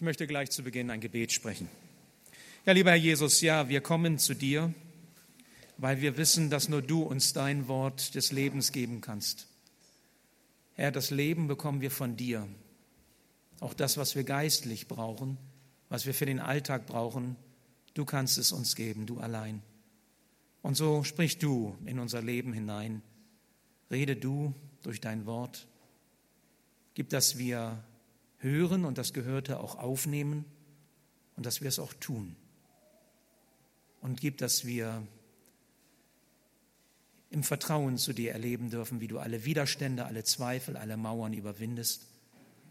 Ich möchte gleich zu Beginn ein Gebet sprechen. Ja, lieber Herr Jesus, ja, wir kommen zu dir, weil wir wissen, dass nur du uns dein Wort des Lebens geben kannst. Herr, das Leben bekommen wir von dir. Auch das, was wir geistlich brauchen, was wir für den Alltag brauchen, du kannst es uns geben, du allein. Und so sprich du in unser Leben hinein. Rede du durch dein Wort. Gib, dass wir hören und das Gehörte auch aufnehmen und dass wir es auch tun. Und gib, dass wir im Vertrauen zu dir erleben dürfen, wie du alle Widerstände, alle Zweifel, alle Mauern überwindest,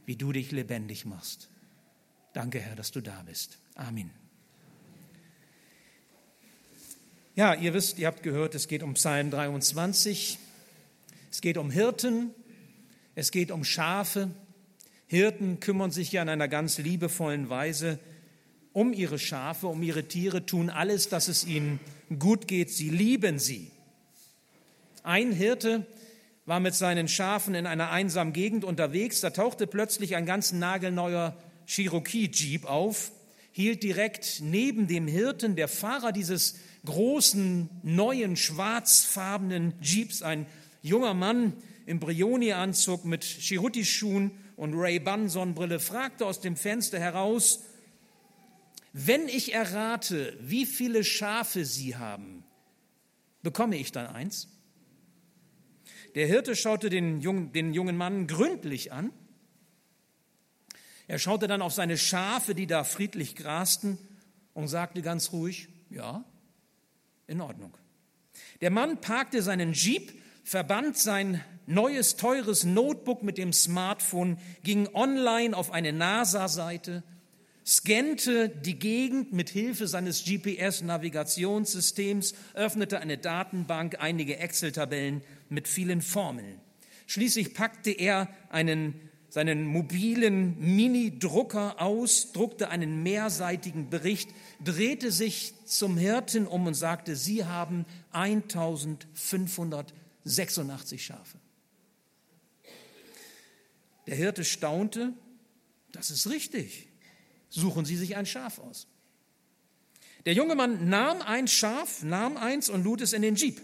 wie du dich lebendig machst. Danke, Herr, dass du da bist. Amen. Ja, ihr wisst, ihr habt gehört, es geht um Psalm 23. Es geht um Hirten, es geht um Schafe, Hirten kümmern sich ja in einer ganz liebevollen Weise um ihre Schafe, um ihre Tiere, tun alles, dass es ihnen gut geht. Sie lieben sie. Ein Hirte war mit seinen Schafen in einer einsamen Gegend unterwegs. Da tauchte plötzlich ein ganz nagelneuer Cherokee-Jeep auf, hielt direkt neben dem Hirten, der Fahrer dieses großen, neuen, schwarzfarbenen Jeeps, ein junger Mann im Brioni-Anzug mit Chiruti-Schuhen und Ray-Ban-Sonnenbrille, fragte aus dem Fenster heraus, wenn ich errate, wie viele Schafe Sie haben, bekomme ich dann eins? Der Hirte schaute den jungen, den jungen Mann gründlich an. Er schaute dann auf seine Schafe, die da friedlich grasten, und sagte ganz ruhig, ja, in Ordnung. Der Mann parkte seinen Jeep, verband sein neues teures Notebook mit dem Smartphone, ging online auf eine NASA-Seite, scannte die Gegend mit Hilfe seines GPS-Navigationssystems, öffnete eine Datenbank, einige Excel-Tabellen mit vielen Formeln. Schließlich packte er einen, seinen mobilen Mini-Drucker aus, druckte einen mehrseitigen Bericht, drehte sich zum Hirten um und sagte, Sie haben 1586 Schafe. Der Hirte staunte, das ist richtig. Suchen Sie sich ein Schaf aus. Der junge Mann nahm ein Schaf, nahm eins und lud es in den Jeep.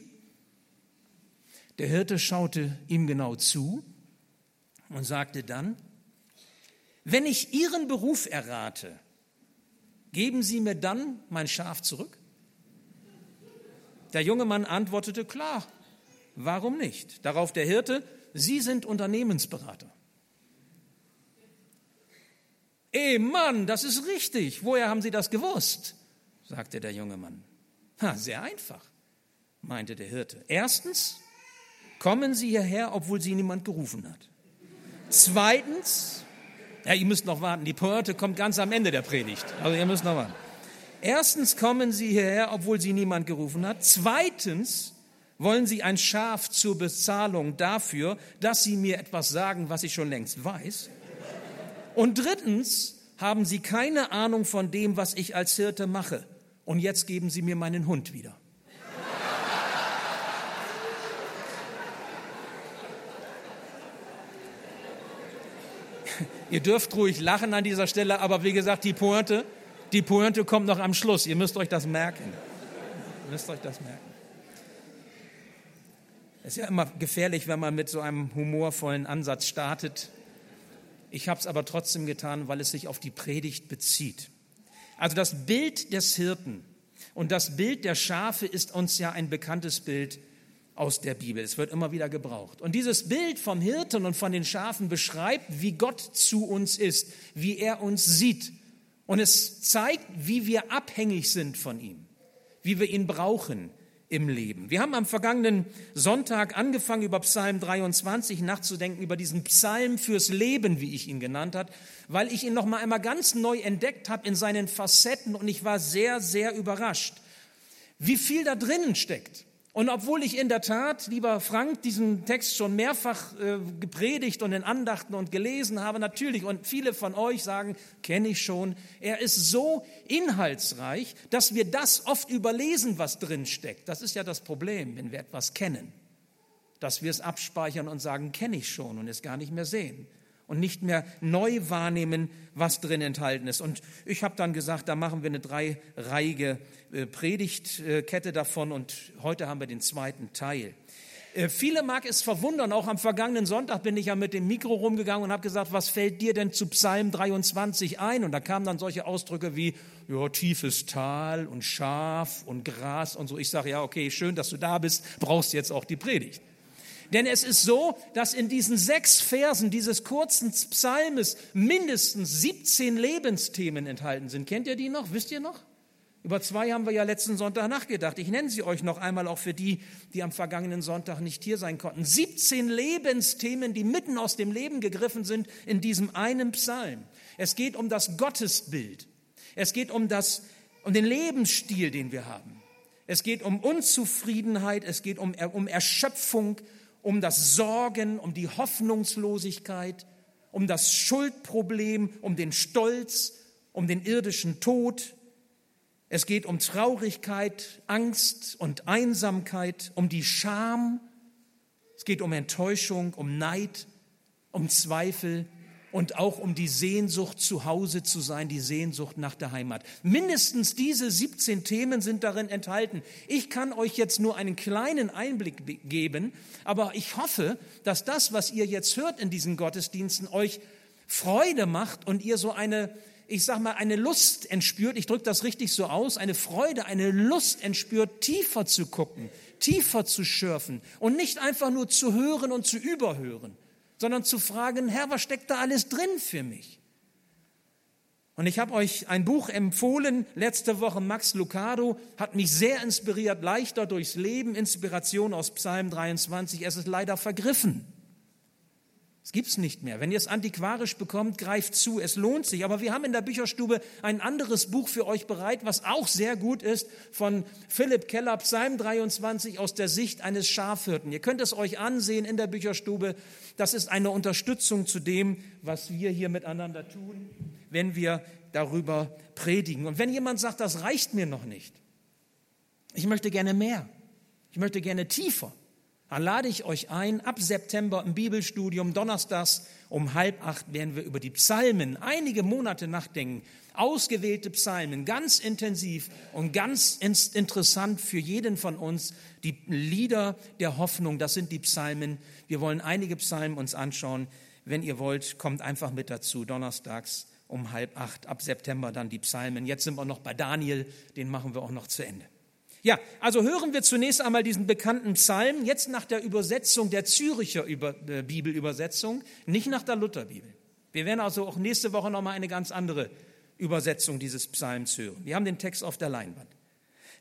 Der Hirte schaute ihm genau zu und sagte dann, wenn ich Ihren Beruf errate, geben Sie mir dann mein Schaf zurück? Der junge Mann antwortete, klar, warum nicht? Darauf der Hirte, Sie sind Unternehmensberater. Ey Mann, das ist richtig. Woher haben Sie das gewusst? sagte der junge Mann. Ha, sehr einfach, meinte der Hirte. Erstens, kommen Sie hierher, obwohl Sie niemand gerufen hat. Zweitens, ja, ihr müsst noch warten, die Pointe kommt ganz am Ende der Predigt. Also ihr müsst noch warten. Erstens kommen Sie hierher, obwohl Sie niemand gerufen hat. Zweitens wollen Sie ein Schaf zur Bezahlung dafür, dass Sie mir etwas sagen, was ich schon längst weiß. Und drittens haben sie keine Ahnung von dem, was ich als Hirte mache. Und jetzt geben sie mir meinen Hund wieder. Ihr dürft ruhig lachen an dieser Stelle, aber wie gesagt, die Pointe, die Pointe kommt noch am Schluss. Ihr müsst euch das merken. Ihr müsst euch das merken. Es ist ja immer gefährlich, wenn man mit so einem humorvollen Ansatz startet. Ich habe es aber trotzdem getan, weil es sich auf die Predigt bezieht. Also das Bild des Hirten und das Bild der Schafe ist uns ja ein bekanntes Bild aus der Bibel. Es wird immer wieder gebraucht. Und dieses Bild vom Hirten und von den Schafen beschreibt, wie Gott zu uns ist, wie er uns sieht. Und es zeigt, wie wir abhängig sind von ihm, wie wir ihn brauchen, im Leben. Wir haben am vergangenen Sonntag angefangen, über Psalm 23 nachzudenken, über diesen Psalm fürs Leben, wie ich ihn genannt habe, weil ich ihn noch mal einmal ganz neu entdeckt habe in seinen Facetten und ich war sehr, sehr überrascht, wie viel da drinnen steckt. Und obwohl ich in der Tat, lieber Frank, diesen Text schon mehrfach äh, gepredigt und in Andachten und gelesen habe, natürlich, und viele von euch sagen, kenne ich schon, er ist so inhaltsreich, dass wir das oft überlesen, was drin steckt. Das ist ja das Problem, wenn wir etwas kennen, dass wir es abspeichern und sagen, kenne ich schon und es gar nicht mehr sehen. Und nicht mehr neu wahrnehmen, was drin enthalten ist. Und ich habe dann gesagt, da machen wir eine dreireihige äh, Predigtkette davon und heute haben wir den zweiten Teil. Äh, viele mag es verwundern, auch am vergangenen Sonntag bin ich ja mit dem Mikro rumgegangen und habe gesagt, was fällt dir denn zu Psalm 23 ein? Und da kamen dann solche Ausdrücke wie, ja, tiefes Tal und Schaf und Gras und so. Ich sage, ja, okay, schön, dass du da bist, brauchst jetzt auch die Predigt. Denn es ist so, dass in diesen sechs Versen dieses kurzen Psalmes mindestens 17 Lebensthemen enthalten sind. Kennt ihr die noch? Wisst ihr noch? Über zwei haben wir ja letzten Sonntag nachgedacht. Ich nenne sie euch noch einmal auch für die, die am vergangenen Sonntag nicht hier sein konnten. 17 Lebensthemen, die mitten aus dem Leben gegriffen sind in diesem einen Psalm. Es geht um das Gottesbild. Es geht um, das, um den Lebensstil, den wir haben. Es geht um Unzufriedenheit, es geht um, um Erschöpfung, um das Sorgen, um die Hoffnungslosigkeit, um das Schuldproblem, um den Stolz, um den irdischen Tod. Es geht um Traurigkeit, Angst und Einsamkeit, um die Scham. Es geht um Enttäuschung, um Neid, um Zweifel, und auch um die Sehnsucht, zu Hause zu sein, die Sehnsucht nach der Heimat. Mindestens diese 17 Themen sind darin enthalten. Ich kann euch jetzt nur einen kleinen Einblick geben, aber ich hoffe, dass das, was ihr jetzt hört in diesen Gottesdiensten, euch Freude macht und ihr so eine ich sag mal, eine Lust entspürt, ich drücke das richtig so aus, eine Freude, eine Lust entspürt, tiefer zu gucken, tiefer zu schürfen und nicht einfach nur zu hören und zu überhören sondern zu fragen, Herr, was steckt da alles drin für mich? Und ich habe euch ein Buch empfohlen, letzte Woche Max Lucado, hat mich sehr inspiriert, leichter durchs Leben, Inspiration aus Psalm 23, es ist leider vergriffen. Es gibt's nicht mehr. Wenn ihr es antiquarisch bekommt, greift zu. Es lohnt sich. Aber wir haben in der Bücherstube ein anderes Buch für euch bereit, was auch sehr gut ist, von Philipp Keller, Psalm 23 aus der Sicht eines Schafhirten. Ihr könnt es euch ansehen in der Bücherstube. Das ist eine Unterstützung zu dem, was wir hier miteinander tun, wenn wir darüber predigen. Und wenn jemand sagt, das reicht mir noch nicht, ich möchte gerne mehr, ich möchte gerne tiefer, dann lade ich euch ein, ab September im Bibelstudium, donnerstags um halb acht werden wir über die Psalmen einige Monate nachdenken. Ausgewählte Psalmen, ganz intensiv und ganz interessant für jeden von uns. Die Lieder der Hoffnung, das sind die Psalmen. Wir wollen einige Psalmen uns anschauen. Wenn ihr wollt, kommt einfach mit dazu, donnerstags um halb acht, ab September dann die Psalmen. Jetzt sind wir noch bei Daniel, den machen wir auch noch zu Ende. Ja, also hören wir zunächst einmal diesen bekannten Psalm, jetzt nach der Übersetzung der Züricher Über, äh, Bibelübersetzung, nicht nach der Lutherbibel. Wir werden also auch nächste Woche nochmal eine ganz andere Übersetzung dieses Psalms hören. Wir haben den Text auf der Leinwand.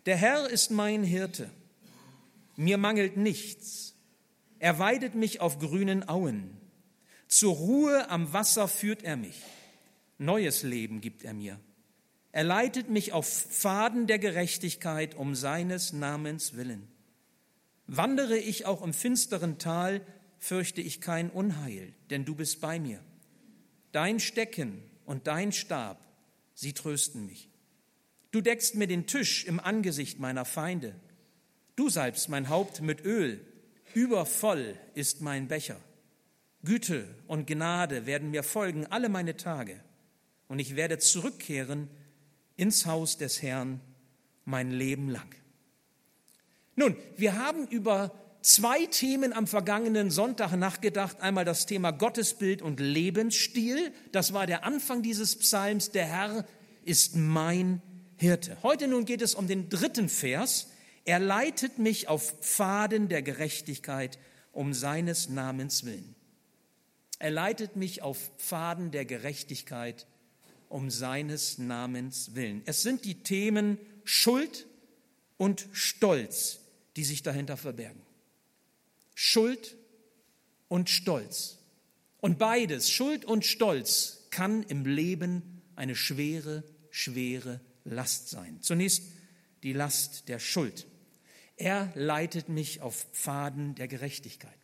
Der Herr ist mein Hirte, mir mangelt nichts. Er weidet mich auf grünen Auen. Zur Ruhe am Wasser führt er mich. Neues Leben gibt er mir. Er leitet mich auf Pfaden der Gerechtigkeit um seines Namens willen. Wandere ich auch im finsteren Tal, fürchte ich kein Unheil, denn du bist bei mir. Dein Stecken und dein Stab, sie trösten mich. Du deckst mir den Tisch im Angesicht meiner Feinde. Du salbst mein Haupt mit Öl, übervoll ist mein Becher. Güte und Gnade werden mir folgen alle meine Tage, und ich werde zurückkehren ins Haus des Herrn mein Leben lang. Nun, wir haben über zwei Themen am vergangenen Sonntag nachgedacht. Einmal das Thema Gottesbild und Lebensstil. Das war der Anfang dieses Psalms. Der Herr ist mein Hirte. Heute nun geht es um den dritten Vers. Er leitet mich auf Pfaden der Gerechtigkeit um seines Namens willen. Er leitet mich auf Pfaden der Gerechtigkeit um seines Namens willen. Es sind die Themen Schuld und Stolz, die sich dahinter verbergen. Schuld und Stolz. Und beides, Schuld und Stolz, kann im Leben eine schwere, schwere Last sein. Zunächst die Last der Schuld. Er leitet mich auf Pfaden der Gerechtigkeit.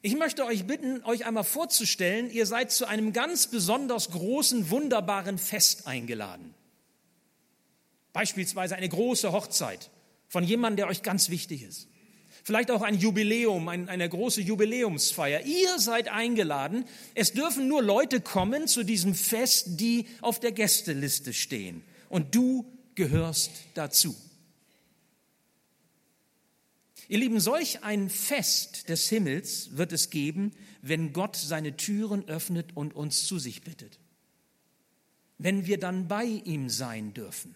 Ich möchte euch bitten, euch einmal vorzustellen, ihr seid zu einem ganz besonders großen, wunderbaren Fest eingeladen. Beispielsweise eine große Hochzeit von jemandem, der euch ganz wichtig ist. Vielleicht auch ein Jubiläum, ein, eine große Jubiläumsfeier. Ihr seid eingeladen. Es dürfen nur Leute kommen zu diesem Fest, die auf der Gästeliste stehen. Und du gehörst dazu. Ihr Lieben, solch ein Fest des Himmels wird es geben, wenn Gott seine Türen öffnet und uns zu sich bittet. Wenn wir dann bei ihm sein dürfen.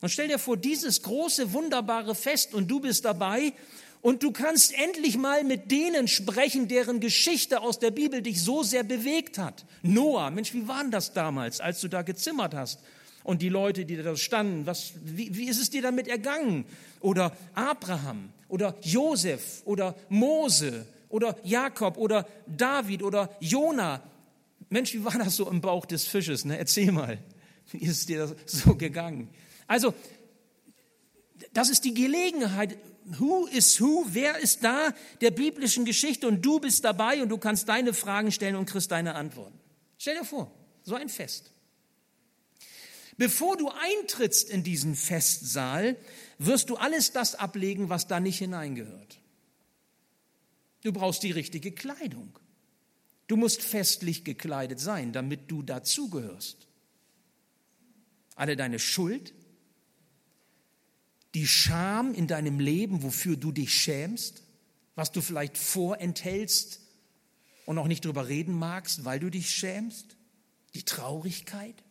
Und stell dir vor, dieses große, wunderbare Fest und du bist dabei und du kannst endlich mal mit denen sprechen, deren Geschichte aus der Bibel dich so sehr bewegt hat. Noah, Mensch, wie war denn das damals, als du da gezimmert hast? Und die Leute, die da standen, was, wie, wie ist es dir damit ergangen? Oder Abraham oder Josef oder Mose oder Jakob oder David oder Jona. Mensch, wie war das so im Bauch des Fisches? Ne? Erzähl mal, wie ist es dir so gegangen? Also, das ist die Gelegenheit. Who is who? Wer ist da der biblischen Geschichte? Und du bist dabei und du kannst deine Fragen stellen und kriegst deine Antworten. Stell dir vor, so ein Fest. Bevor du eintrittst in diesen Festsaal, wirst du alles das ablegen, was da nicht hineingehört. Du brauchst die richtige Kleidung. Du musst festlich gekleidet sein, damit du dazugehörst. Alle deine Schuld, die Scham in deinem Leben, wofür du dich schämst, was du vielleicht vorenthältst und auch nicht drüber reden magst, weil du dich schämst, die Traurigkeit,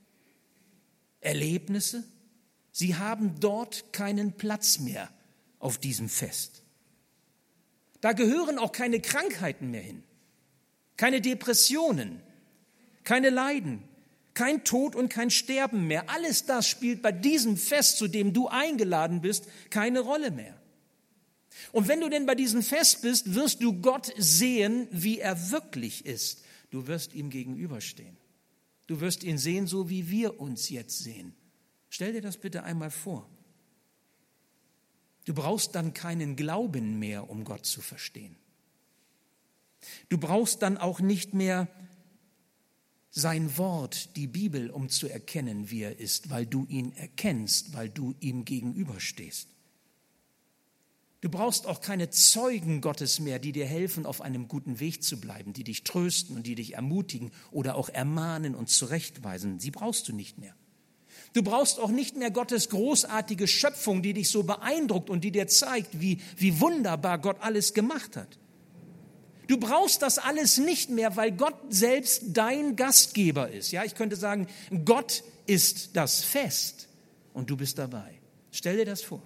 Erlebnisse, sie haben dort keinen Platz mehr auf diesem Fest. Da gehören auch keine Krankheiten mehr hin, keine Depressionen, keine Leiden, kein Tod und kein Sterben mehr. Alles das spielt bei diesem Fest, zu dem du eingeladen bist, keine Rolle mehr. Und wenn du denn bei diesem Fest bist, wirst du Gott sehen, wie er wirklich ist. Du wirst ihm gegenüberstehen. Du wirst ihn sehen, so wie wir uns jetzt sehen. Stell dir das bitte einmal vor. Du brauchst dann keinen Glauben mehr, um Gott zu verstehen. Du brauchst dann auch nicht mehr sein Wort, die Bibel, um zu erkennen, wie er ist, weil du ihn erkennst, weil du ihm gegenüberstehst. Du brauchst auch keine Zeugen Gottes mehr, die dir helfen, auf einem guten Weg zu bleiben, die dich trösten und die dich ermutigen oder auch ermahnen und zurechtweisen. Sie brauchst du nicht mehr. Du brauchst auch nicht mehr Gottes großartige Schöpfung, die dich so beeindruckt und die dir zeigt, wie, wie wunderbar Gott alles gemacht hat. Du brauchst das alles nicht mehr, weil Gott selbst dein Gastgeber ist. Ja, ich könnte sagen, Gott ist das Fest und du bist dabei. Stell dir das vor.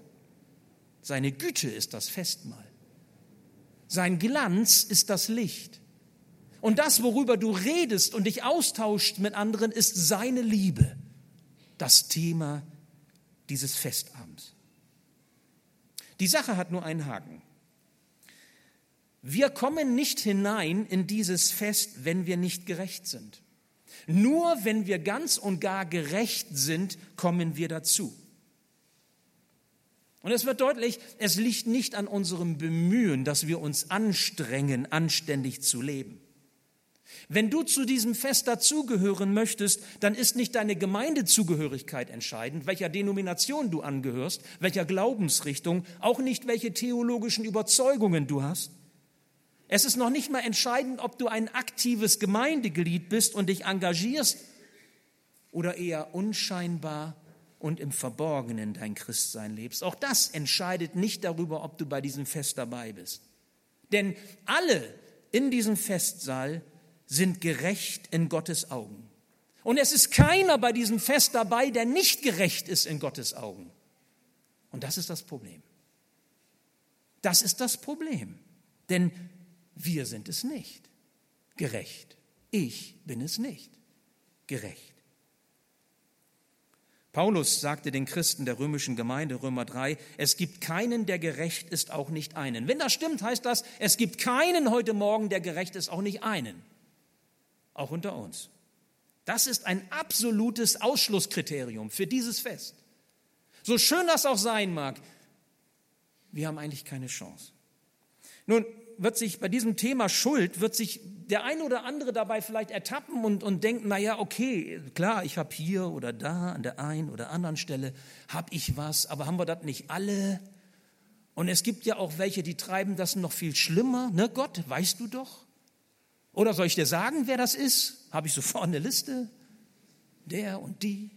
Seine Güte ist das Festmahl. Sein Glanz ist das Licht. Und das, worüber du redest und dich austauscht mit anderen, ist seine Liebe. Das Thema dieses Festabends. Die Sache hat nur einen Haken. Wir kommen nicht hinein in dieses Fest, wenn wir nicht gerecht sind. Nur wenn wir ganz und gar gerecht sind, kommen wir dazu. Und es wird deutlich, es liegt nicht an unserem Bemühen, dass wir uns anstrengen, anständig zu leben. Wenn du zu diesem Fest dazugehören möchtest, dann ist nicht deine Gemeindezugehörigkeit entscheidend, welcher Denomination du angehörst, welcher Glaubensrichtung, auch nicht welche theologischen Überzeugungen du hast. Es ist noch nicht mal entscheidend, ob du ein aktives Gemeindeglied bist und dich engagierst oder eher unscheinbar und im Verborgenen dein Christsein lebst. Auch das entscheidet nicht darüber, ob du bei diesem Fest dabei bist. Denn alle in diesem Festsaal sind gerecht in Gottes Augen. Und es ist keiner bei diesem Fest dabei, der nicht gerecht ist in Gottes Augen. Und das ist das Problem. Das ist das Problem. Denn wir sind es nicht. Gerecht. Ich bin es nicht. Gerecht. Paulus sagte den Christen der römischen Gemeinde, Römer 3, es gibt keinen, der gerecht ist, auch nicht einen. Wenn das stimmt, heißt das, es gibt keinen heute Morgen, der gerecht ist, auch nicht einen. Auch unter uns. Das ist ein absolutes Ausschlusskriterium für dieses Fest. So schön das auch sein mag, wir haben eigentlich keine Chance. Nun, wird sich bei diesem Thema Schuld, wird sich der eine oder andere dabei vielleicht ertappen und, und denken, na ja, okay, klar, ich habe hier oder da an der einen oder anderen Stelle habe ich was, aber haben wir das nicht alle? Und es gibt ja auch welche, die treiben das noch viel schlimmer. Ne, Gott, weißt du doch? Oder soll ich dir sagen, wer das ist? Habe ich sofort eine Liste? Der und die.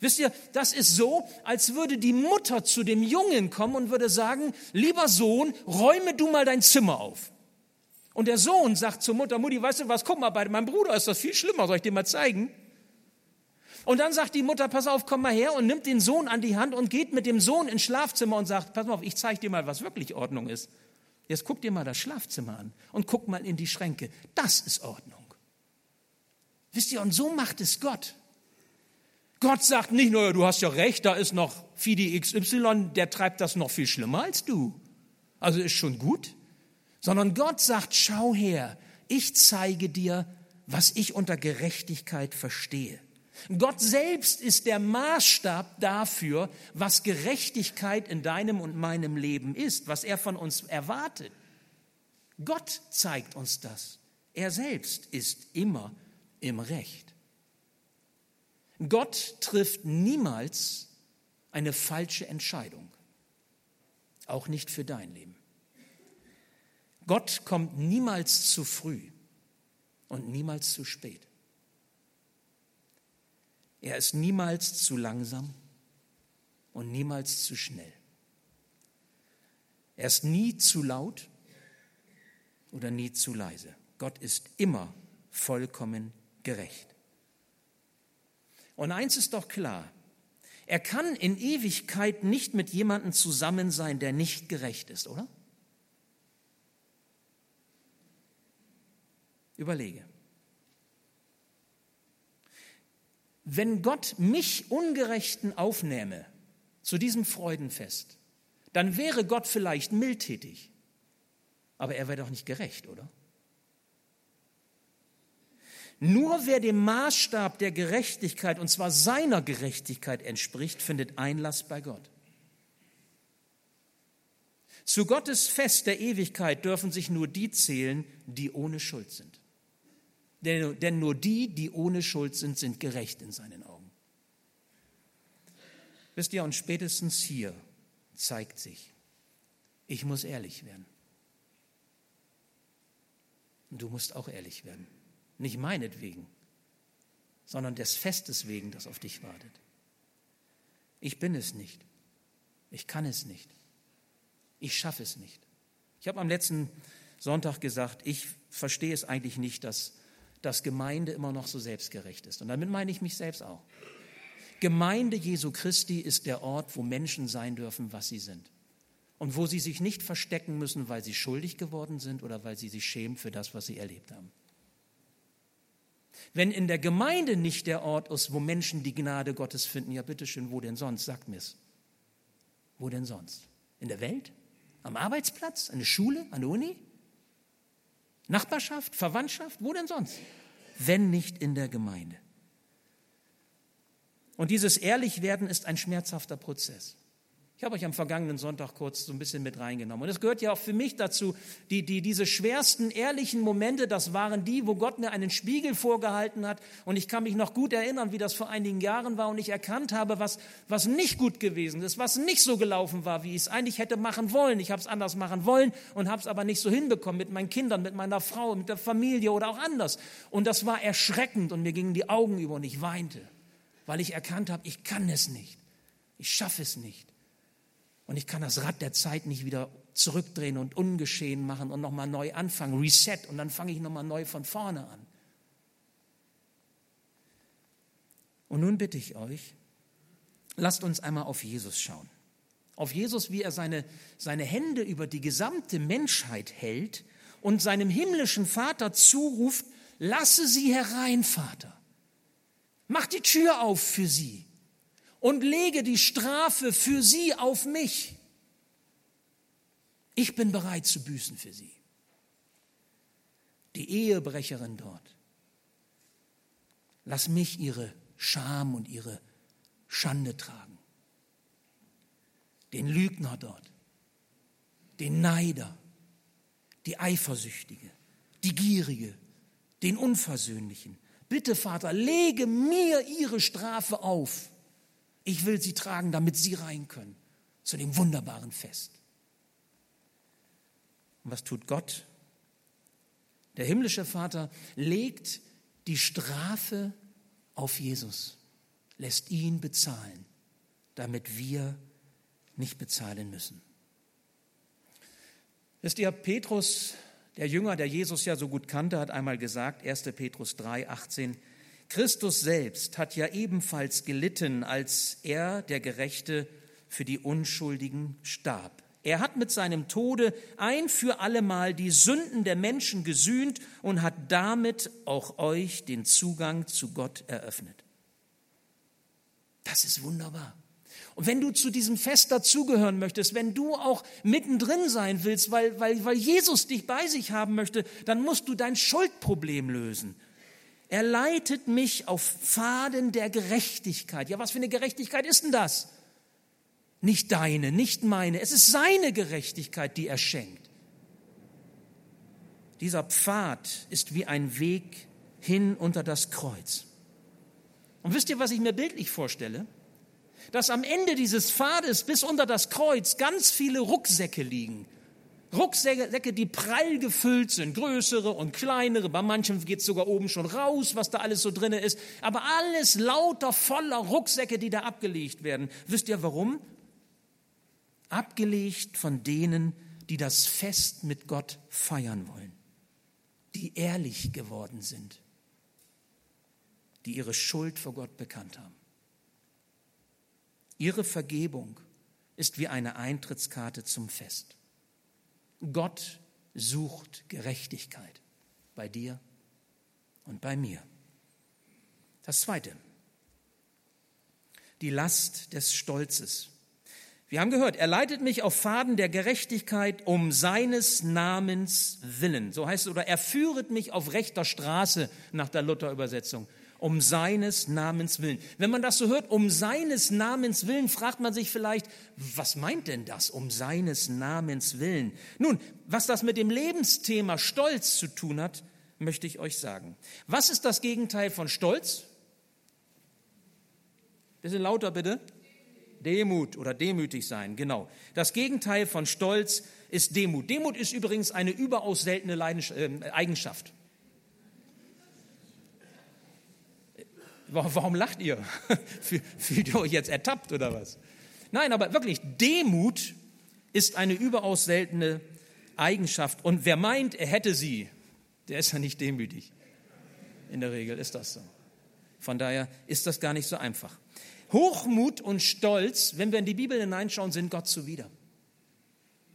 Wisst ihr, das ist so, als würde die Mutter zu dem Jungen kommen und würde sagen, lieber Sohn, räume du mal dein Zimmer auf. Und der Sohn sagt zur Mutter, Mutti, weißt du was, guck mal, bei meinem Bruder ist das viel schlimmer, soll ich dir mal zeigen? Und dann sagt die Mutter, pass auf, komm mal her und nimmt den Sohn an die Hand und geht mit dem Sohn ins Schlafzimmer und sagt, pass mal auf, ich zeige dir mal, was wirklich Ordnung ist. Jetzt guck dir mal das Schlafzimmer an und guck mal in die Schränke. Das ist Ordnung. Wisst ihr, und so macht es Gott. Gott sagt nicht nur, du hast ja recht, da ist noch Fidi XY, der treibt das noch viel schlimmer als du. Also ist schon gut. Sondern Gott sagt, schau her, ich zeige dir, was ich unter Gerechtigkeit verstehe. Gott selbst ist der Maßstab dafür, was Gerechtigkeit in deinem und meinem Leben ist, was er von uns erwartet. Gott zeigt uns das. Er selbst ist immer im Recht. Gott trifft niemals eine falsche Entscheidung, auch nicht für dein Leben. Gott kommt niemals zu früh und niemals zu spät. Er ist niemals zu langsam und niemals zu schnell. Er ist nie zu laut oder nie zu leise. Gott ist immer vollkommen gerecht. Und eins ist doch klar, er kann in Ewigkeit nicht mit jemandem zusammen sein, der nicht gerecht ist, oder? Überlege. Wenn Gott mich Ungerechten aufnähme zu diesem Freudenfest, dann wäre Gott vielleicht mildtätig, aber er wäre doch nicht gerecht, oder? Nur wer dem Maßstab der Gerechtigkeit, und zwar seiner Gerechtigkeit entspricht, findet Einlass bei Gott. Zu Gottes Fest der Ewigkeit dürfen sich nur die zählen, die ohne Schuld sind. Denn, nur die, die ohne Schuld sind, sind gerecht in seinen Augen. Wisst ihr, und spätestens hier zeigt sich, ich muss ehrlich werden. Und du musst auch ehrlich werden. Nicht meinetwegen, sondern des Festes wegen, das auf dich wartet. Ich bin es nicht. Ich kann es nicht. Ich schaffe es nicht. Ich habe am letzten Sonntag gesagt, ich verstehe es eigentlich nicht, dass, dass Gemeinde immer noch so selbstgerecht ist. Und damit meine ich mich selbst auch. Gemeinde Jesu Christi ist der Ort, wo Menschen sein dürfen, was sie sind. Und wo sie sich nicht verstecken müssen, weil sie schuldig geworden sind oder weil sie sich schämen für das, was sie erlebt haben. Wenn in der Gemeinde nicht der Ort ist, wo Menschen die Gnade Gottes finden, ja bitteschön, wo denn sonst? Sagt mir's. Wo denn sonst? In der Welt? Am Arbeitsplatz? An der Schule? An der Uni? Nachbarschaft? Verwandtschaft? Wo denn sonst? Wenn nicht in der Gemeinde. Und dieses Ehrlichwerden ist ein schmerzhafter Prozess. Ich habe euch am vergangenen Sonntag kurz so ein bisschen mit reingenommen. Und es gehört ja auch für mich dazu, die, die, diese schwersten, ehrlichen Momente, das waren die, wo Gott mir einen Spiegel vorgehalten hat. Und ich kann mich noch gut erinnern, wie das vor einigen Jahren war. Und ich erkannt habe, was, was nicht gut gewesen ist, was nicht so gelaufen war, wie ich es eigentlich hätte machen wollen. Ich habe es anders machen wollen und habe es aber nicht so hinbekommen mit meinen Kindern, mit meiner Frau, mit der Familie oder auch anders. Und das war erschreckend und mir gingen die Augen über und ich weinte, weil ich erkannt habe, ich kann es nicht. Ich schaffe es nicht. Und ich kann das Rad der Zeit nicht wieder zurückdrehen und ungeschehen machen und nochmal neu anfangen, reset und dann fange ich nochmal neu von vorne an. Und nun bitte ich euch, lasst uns einmal auf Jesus schauen. Auf Jesus, wie er seine, seine Hände über die gesamte Menschheit hält und seinem himmlischen Vater zuruft, lasse sie herein, Vater. Mach die Tür auf für sie und lege die Strafe für sie auf mich. Ich bin bereit zu büßen für sie. Die Ehebrecherin dort. Lass mich ihre Scham und ihre Schande tragen. Den Lügner dort, den Neider, die Eifersüchtige, die Gierige, den Unversöhnlichen. Bitte, Vater, lege mir ihre Strafe auf. Ich will sie tragen, damit sie rein können zu dem wunderbaren Fest. Und was tut Gott? Der himmlische Vater legt die Strafe auf Jesus, lässt ihn bezahlen, damit wir nicht bezahlen müssen. Wisst ihr, Petrus, der Jünger, der Jesus ja so gut kannte, hat einmal gesagt, 1. Petrus 3, 18, Christus selbst hat ja ebenfalls gelitten, als er, der Gerechte, für die Unschuldigen starb. Er hat mit seinem Tode ein für allemal die Sünden der Menschen gesühnt und hat damit auch euch den Zugang zu Gott eröffnet. Das ist wunderbar. Und wenn du zu diesem Fest dazugehören möchtest, wenn du auch mittendrin sein willst, weil, weil, weil Jesus dich bei sich haben möchte, dann musst du dein Schuldproblem lösen. Er leitet mich auf Pfaden der Gerechtigkeit. Ja, was für eine Gerechtigkeit ist denn das? Nicht deine, nicht meine. Es ist seine Gerechtigkeit, die er schenkt. Dieser Pfad ist wie ein Weg hin unter das Kreuz. Und wisst ihr, was ich mir bildlich vorstelle? Dass am Ende dieses Pfades bis unter das Kreuz ganz viele Rucksäcke liegen. Rucksäcke, die prall gefüllt sind, größere und kleinere. Bei manchen geht es sogar oben schon raus, was da alles so drin ist. Aber alles lauter, voller Rucksäcke, die da abgelegt werden. Wisst ihr warum? abgelegt von denen, die das Fest mit Gott feiern wollen, die ehrlich geworden sind, die ihre Schuld vor Gott bekannt haben. Ihre Vergebung ist wie eine Eintrittskarte zum Fest. Gott sucht Gerechtigkeit bei dir und bei mir. Das Zweite, die Last des Stolzes. Wir haben gehört, er leitet mich auf Faden der Gerechtigkeit um seines Namens willen. So heißt es, oder er führet mich auf rechter Straße nach der Luther-Übersetzung. Um seines Namens willen. Wenn man das so hört, um seines Namens willen, fragt man sich vielleicht, was meint denn das, um seines Namens willen? Nun, was das mit dem Lebensthema Stolz zu tun hat, möchte ich euch sagen. Was ist das Gegenteil von Stolz? Bisschen lauter bitte. Demut oder demütig sein, genau. Das Gegenteil von Stolz ist Demut. Demut ist übrigens eine überaus seltene äh, Eigenschaft. Warum lacht ihr? Fühlt ihr euch jetzt ertappt oder was? Nein, aber wirklich, Demut ist eine überaus seltene Eigenschaft. Und wer meint, er hätte sie, der ist ja nicht demütig. In der Regel ist das so. Von daher ist das gar nicht so einfach. Hochmut und Stolz, wenn wir in die Bibel hineinschauen, sind Gott zuwider.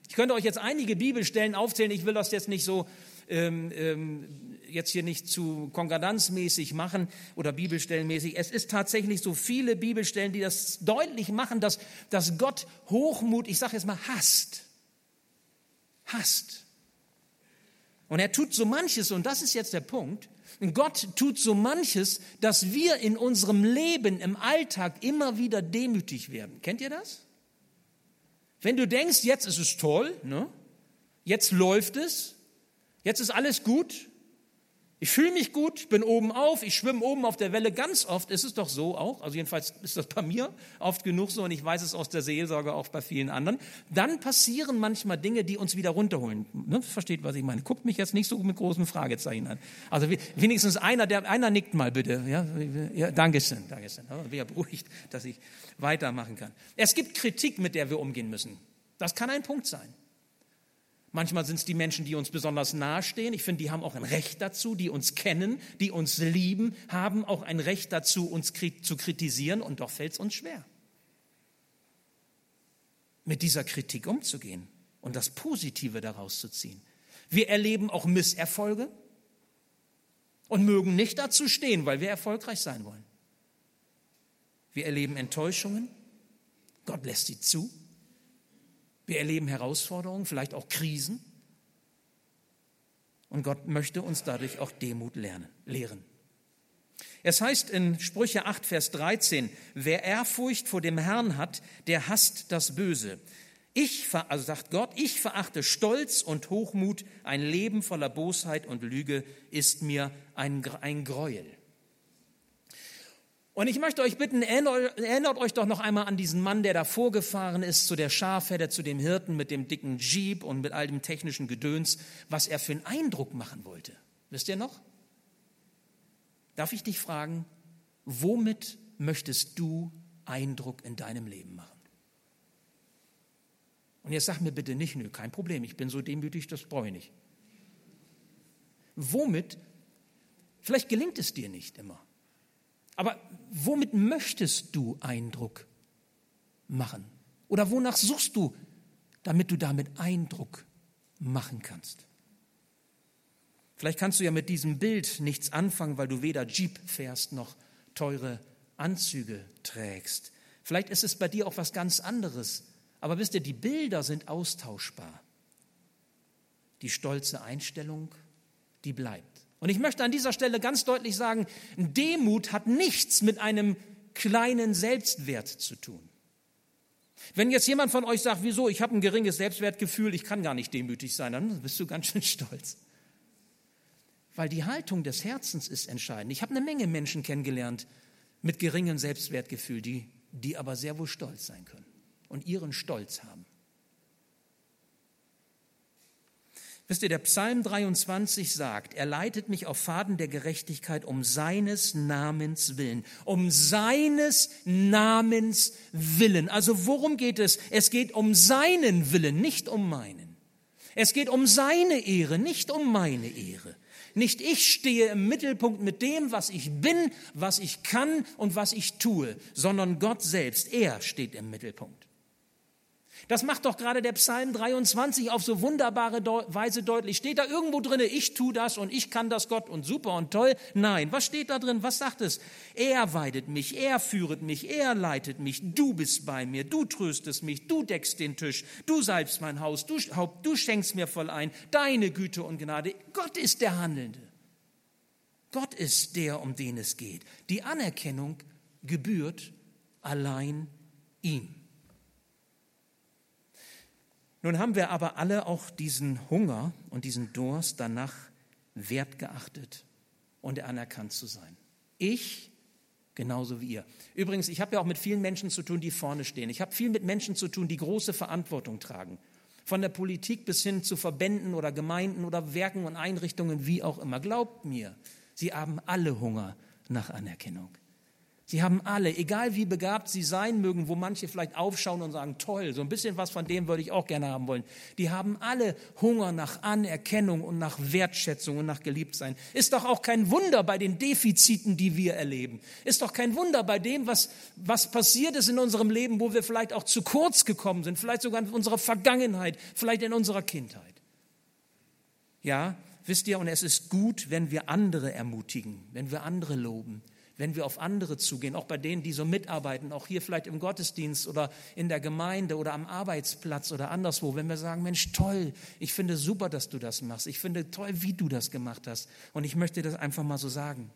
Ich könnte euch jetzt einige Bibelstellen aufzählen, ich will das jetzt nicht so ähm, ähm, jetzt hier nicht zu konkordanzmäßig machen oder bibelstellenmäßig. Es ist tatsächlich so viele Bibelstellen, die das deutlich machen, dass, dass Gott Hochmut, ich sage jetzt mal, hasst. Hasst. Und er tut so manches, und das ist jetzt der Punkt, Gott tut so manches, dass wir in unserem Leben, im Alltag immer wieder demütig werden. Kennt ihr das? Wenn du denkst, jetzt ist es toll, ne? jetzt läuft es, jetzt ist alles gut, ich fühle mich gut, ich bin oben auf, ich schwimme oben auf der Welle. Ganz oft ist es doch so auch, also jedenfalls ist das bei mir oft genug so und ich weiß es aus der Seelsorge auch bei vielen anderen. Dann passieren manchmal Dinge, die uns wieder runterholen. Ne? Versteht, was ich meine? Guckt mich jetzt nicht so mit großen Fragezeichen an. Also wenigstens einer, der, einer nickt mal bitte. Ja, ja Dankeschön, Dankeschön. Ja, bin ja beruhigt, dass ich weitermachen kann. Es gibt Kritik, mit der wir umgehen müssen. Das kann ein Punkt sein. Manchmal sind es die Menschen, die uns besonders nahestehen. Ich finde, die haben auch ein Recht dazu, die uns kennen, die uns lieben, haben auch ein Recht dazu, uns zu kritisieren. Und doch fällt es uns schwer, mit dieser Kritik umzugehen und das Positive daraus zu ziehen. Wir erleben auch Misserfolge und mögen nicht dazu stehen, weil wir erfolgreich sein wollen. Wir erleben Enttäuschungen. Gott lässt sie zu. Wir erleben Herausforderungen, vielleicht auch Krisen. Und Gott möchte uns dadurch auch Demut lernen, lehren. Es heißt in Sprüche 8, Vers 13, wer Ehrfurcht vor dem Herrn hat, der hasst das Böse. Ich, also sagt Gott, ich verachte Stolz und Hochmut, ein Leben voller Bosheit und Lüge ist mir ein, ein Gräuel. Und ich möchte euch bitten, erinnert euch doch noch einmal an diesen Mann, der da vorgefahren ist zu der Schafherde, zu dem Hirten mit dem dicken Jeep und mit all dem technischen Gedöns, was er für einen Eindruck machen wollte. Wisst ihr noch? Darf ich dich fragen, womit möchtest du Eindruck in deinem Leben machen? Und jetzt sag mir bitte nicht, nö, kein Problem, ich bin so demütig, das brauche ich nicht. Womit, vielleicht gelingt es dir nicht immer, aber womit möchtest du Eindruck machen? Oder wonach suchst du, damit du damit Eindruck machen kannst? Vielleicht kannst du ja mit diesem Bild nichts anfangen, weil du weder Jeep fährst noch teure Anzüge trägst. Vielleicht ist es bei dir auch was ganz anderes. Aber wisst ihr, die Bilder sind austauschbar. Die stolze Einstellung, die bleibt. Und ich möchte an dieser Stelle ganz deutlich sagen, Demut hat nichts mit einem kleinen Selbstwert zu tun. Wenn jetzt jemand von euch sagt, wieso, ich habe ein geringes Selbstwertgefühl, ich kann gar nicht demütig sein, dann bist du ganz schön stolz. Weil die Haltung des Herzens ist entscheidend. Ich habe eine Menge Menschen kennengelernt mit geringem Selbstwertgefühl, die, die aber sehr wohl stolz sein können und ihren Stolz haben. Wisst ihr, der Psalm 23 sagt, er leitet mich auf Faden der Gerechtigkeit um seines Namens willen. Um seines Namens willen. Also worum geht es? Es geht um seinen Willen, nicht um meinen. Es geht um seine Ehre, nicht um meine Ehre. Nicht ich stehe im Mittelpunkt mit dem, was ich bin, was ich kann und was ich tue, sondern Gott selbst. Er steht im Mittelpunkt. Das macht doch gerade der Psalm 23 auf so wunderbare Weise deutlich. Steht da irgendwo drin, ich tu das und ich kann das Gott und super und toll? Nein. Was steht da drin? Was sagt es? Er weidet mich, er führet mich, er leitet mich, du bist bei mir, du tröstest mich, du deckst den Tisch, du salbst mein Haus, du, Haupt, du schenkst mir voll ein, deine Güte und Gnade. Gott ist der Handelnde. Gott ist der, um den es geht. Die Anerkennung gebührt allein ihm. Nun haben wir aber alle auch diesen Hunger und diesen Durst danach wertgeachtet und anerkannt zu sein. Ich genauso wie ihr. Übrigens, ich habe ja auch mit vielen Menschen zu tun, die vorne stehen. Ich habe viel mit Menschen zu tun, die große Verantwortung tragen. Von der Politik bis hin zu Verbänden oder Gemeinden oder Werken und Einrichtungen, wie auch immer. Glaubt mir, sie haben alle Hunger nach Anerkennung. Sie haben alle, egal wie begabt sie sein mögen, wo manche vielleicht aufschauen und sagen, toll, so ein bisschen was von dem würde ich auch gerne haben wollen. Die haben alle Hunger nach Anerkennung und nach Wertschätzung und nach Geliebtsein. Ist doch auch kein Wunder bei den Defiziten, die wir erleben. Ist doch kein Wunder bei dem, was, was passiert ist in unserem Leben, wo wir vielleicht auch zu kurz gekommen sind, vielleicht sogar in unserer Vergangenheit, vielleicht in unserer Kindheit. Ja, wisst ihr, und es ist gut, wenn wir andere ermutigen, wenn wir andere loben wenn wir auf andere zugehen, auch bei denen, die so mitarbeiten, auch hier vielleicht im Gottesdienst oder in der Gemeinde oder am Arbeitsplatz oder anderswo, wenn wir sagen, Mensch, toll, ich finde super, dass du das machst, ich finde toll, wie du das gemacht hast und ich möchte das einfach mal so sagen.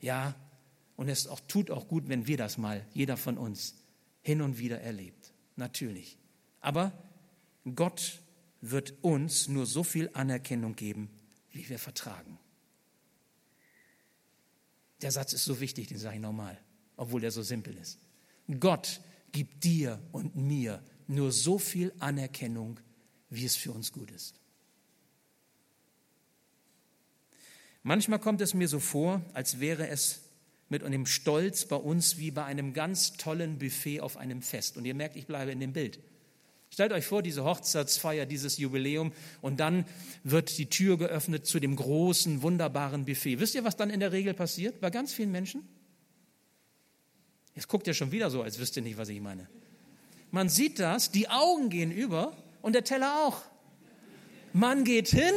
Ja, und es auch, tut auch gut, wenn wir das mal, jeder von uns, hin und wieder erlebt. Natürlich. Aber Gott wird uns nur so viel Anerkennung geben, wie wir vertragen. Der Satz ist so wichtig, den sage ich nochmal, obwohl er so simpel ist. Gott gibt dir und mir nur so viel Anerkennung, wie es für uns gut ist. Manchmal kommt es mir so vor, als wäre es mit einem Stolz bei uns wie bei einem ganz tollen Buffet auf einem Fest. Und ihr merkt, ich bleibe in dem Bild. Stellt euch vor, diese Hochzeitsfeier, dieses Jubiläum und dann wird die Tür geöffnet zu dem großen, wunderbaren Buffet. Wisst ihr, was dann in der Regel passiert bei ganz vielen Menschen? Jetzt guckt ihr schon wieder so, als wüsst ihr nicht, was ich meine. Man sieht das, die Augen gehen über und der Teller auch. Man geht hin,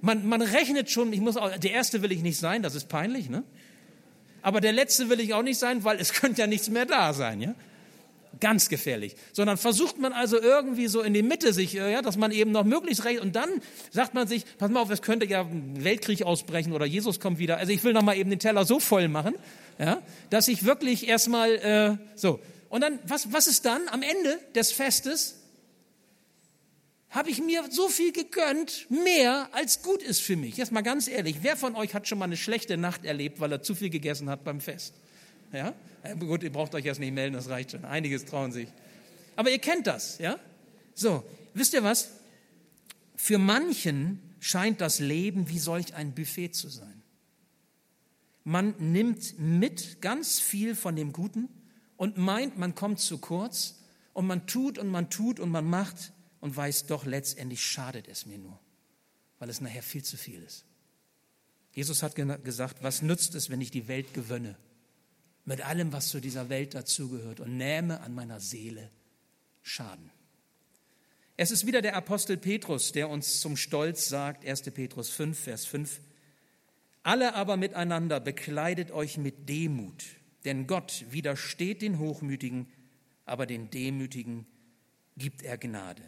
man, man rechnet schon, ich muss auch, der erste will ich nicht sein, das ist peinlich, ne? Aber der letzte will ich auch nicht sein, weil es könnte ja nichts mehr da sein, ja? Ganz gefährlich. Sondern versucht man also irgendwie so in die Mitte sich, äh, ja, dass man eben noch möglichst recht, und dann sagt man sich, pass mal auf, es könnte ja ein Weltkrieg ausbrechen oder Jesus kommt wieder. Also ich will noch mal eben den Teller so voll machen, ja, dass ich wirklich erstmal, äh, so. Und dann, was, was ist dann am Ende des Festes? Habe ich mir so viel gegönnt, mehr als gut ist für mich. Jetzt mal ganz ehrlich, wer von euch hat schon mal eine schlechte Nacht erlebt, weil er zu viel gegessen hat beim Fest? Ja? Gut, ihr braucht euch erst nicht melden, das reicht schon. Einiges trauen sich. Aber ihr kennt das, ja? So, wisst ihr was? Für manchen scheint das Leben wie solch ein Buffet zu sein. Man nimmt mit ganz viel von dem Guten und meint, man kommt zu kurz und man tut und man tut und man macht und weiß doch, letztendlich schadet es mir nur, weil es nachher viel zu viel ist. Jesus hat gesagt, was nützt es, wenn ich die Welt gewönne, mit allem, was zu dieser Welt dazugehört und nähme an meiner Seele Schaden. Es ist wieder der Apostel Petrus, der uns zum Stolz sagt, 1. Petrus 5, Vers 5, alle aber miteinander bekleidet euch mit Demut, denn Gott widersteht den Hochmütigen, aber den Demütigen gibt er Gnade.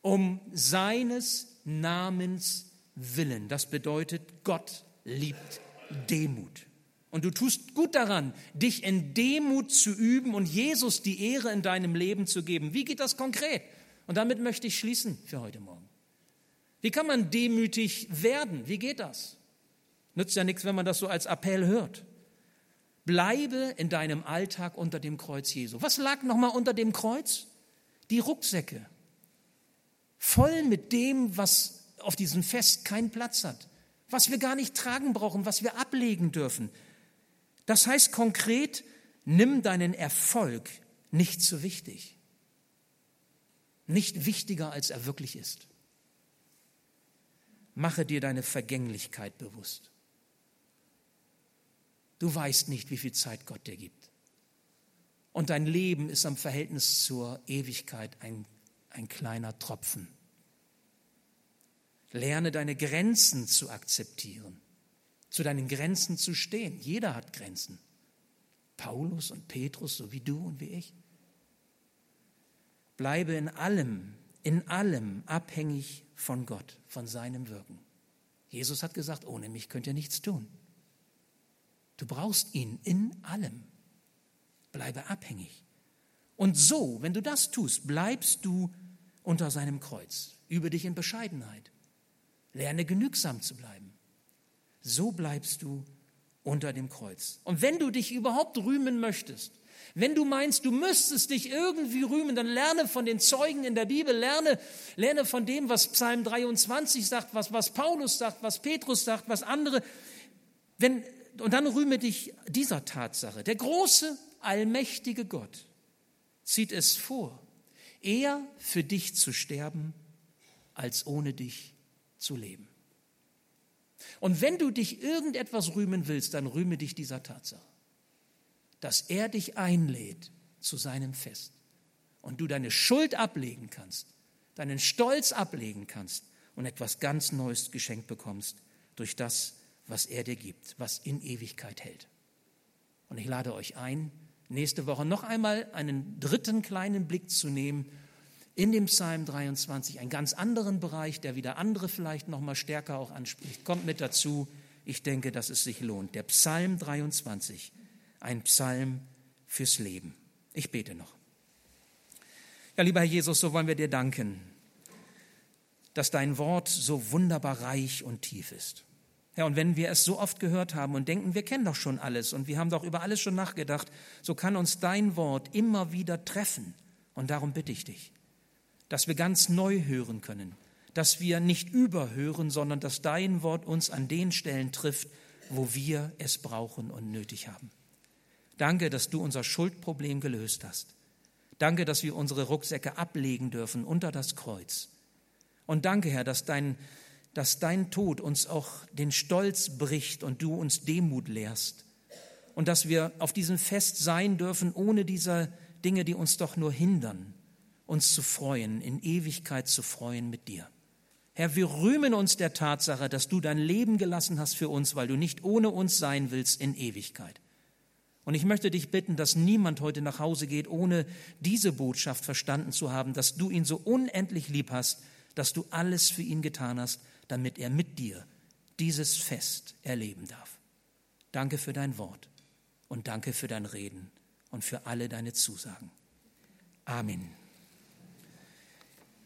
Um seines Namens willen. Das bedeutet, Gott liebt Demut. Und du tust gut daran, dich in Demut zu üben und Jesus die Ehre in deinem Leben zu geben. Wie geht das konkret? Und damit möchte ich schließen für heute Morgen. Wie kann man demütig werden? Wie geht das? Nützt ja nichts, wenn man das so als Appell hört. Bleibe in deinem Alltag unter dem Kreuz Jesu. Was lag nochmal unter dem Kreuz? Die Rucksäcke. Voll mit dem, was auf diesem Fest keinen Platz hat. Was wir gar nicht tragen brauchen, was wir ablegen dürfen. Das heißt konkret, nimm deinen Erfolg nicht zu wichtig. Nicht wichtiger, als er wirklich ist. Mache dir deine Vergänglichkeit bewusst. Du weißt nicht, wie viel Zeit Gott dir gibt. Und dein Leben ist am Verhältnis zur Ewigkeit ein, ein kleiner Tropfen. Lerne deine Grenzen zu akzeptieren, zu deinen Grenzen zu stehen. Jeder hat Grenzen. Paulus und Petrus, so wie du und wie ich. Bleibe in allem, in allem abhängig von Gott, von seinem Wirken. Jesus hat gesagt, ohne mich könnt ihr nichts tun. Du brauchst ihn in allem. Bleibe abhängig. Und so, wenn du das tust, bleibst du unter seinem Kreuz. Übe dich in Bescheidenheit. Lerne genügsam zu bleiben. So bleibst du unter dem Kreuz. Und wenn du dich überhaupt rühmen möchtest, wenn du meinst, du müsstest dich irgendwie rühmen, dann lerne von den Zeugen in der Bibel, lerne, lerne von dem, was Psalm 23 sagt, was, was Paulus sagt, was Petrus sagt, was andere. Wenn, und dann rühme dich dieser Tatsache. Der große, allmächtige Gott zieht es vor, eher für dich zu sterben, als ohne dich zu leben. Und wenn du dich irgendetwas rühmen willst, dann rühme dich dieser Tatsache, dass er dich einlädt zu seinem Fest und du deine Schuld ablegen kannst, deinen Stolz ablegen kannst und etwas ganz Neues geschenkt bekommst durch das, was er dir gibt, was in Ewigkeit hält. Und ich lade euch ein, nächste Woche noch einmal einen dritten kleinen Blick zu nehmen in dem Psalm 23, einen ganz anderen Bereich, der wieder andere vielleicht noch mal stärker auch anspricht. Kommt mit dazu. Ich denke, dass es sich lohnt. Der Psalm 23, ein Psalm fürs Leben. Ich bete noch. Ja, lieber Herr Jesus, so wollen wir dir danken, dass dein Wort so wunderbar reich und tief ist. Ja, und wenn wir es so oft gehört haben und denken, wir kennen doch schon alles und wir haben doch über alles schon nachgedacht, so kann uns dein Wort immer wieder treffen. Und darum bitte ich dich, dass wir ganz neu hören können, dass wir nicht überhören, sondern dass dein Wort uns an den Stellen trifft, wo wir es brauchen und nötig haben. Danke, dass du unser Schuldproblem gelöst hast. Danke, dass wir unsere Rucksäcke ablegen dürfen unter das Kreuz. Und danke, Herr, dass dein dass dein Tod uns auch den Stolz bricht und du uns Demut lehrst. Und dass wir auf diesem Fest sein dürfen, ohne diese Dinge, die uns doch nur hindern, uns zu freuen, in Ewigkeit zu freuen mit dir. Herr, wir rühmen uns der Tatsache, dass du dein Leben gelassen hast für uns, weil du nicht ohne uns sein willst in Ewigkeit. Und ich möchte dich bitten, dass niemand heute nach Hause geht, ohne diese Botschaft verstanden zu haben, dass du ihn so unendlich lieb hast, dass du alles für ihn getan hast damit er mit dir dieses Fest erleben darf. Danke für dein Wort und danke für dein Reden und für alle deine Zusagen. Amen.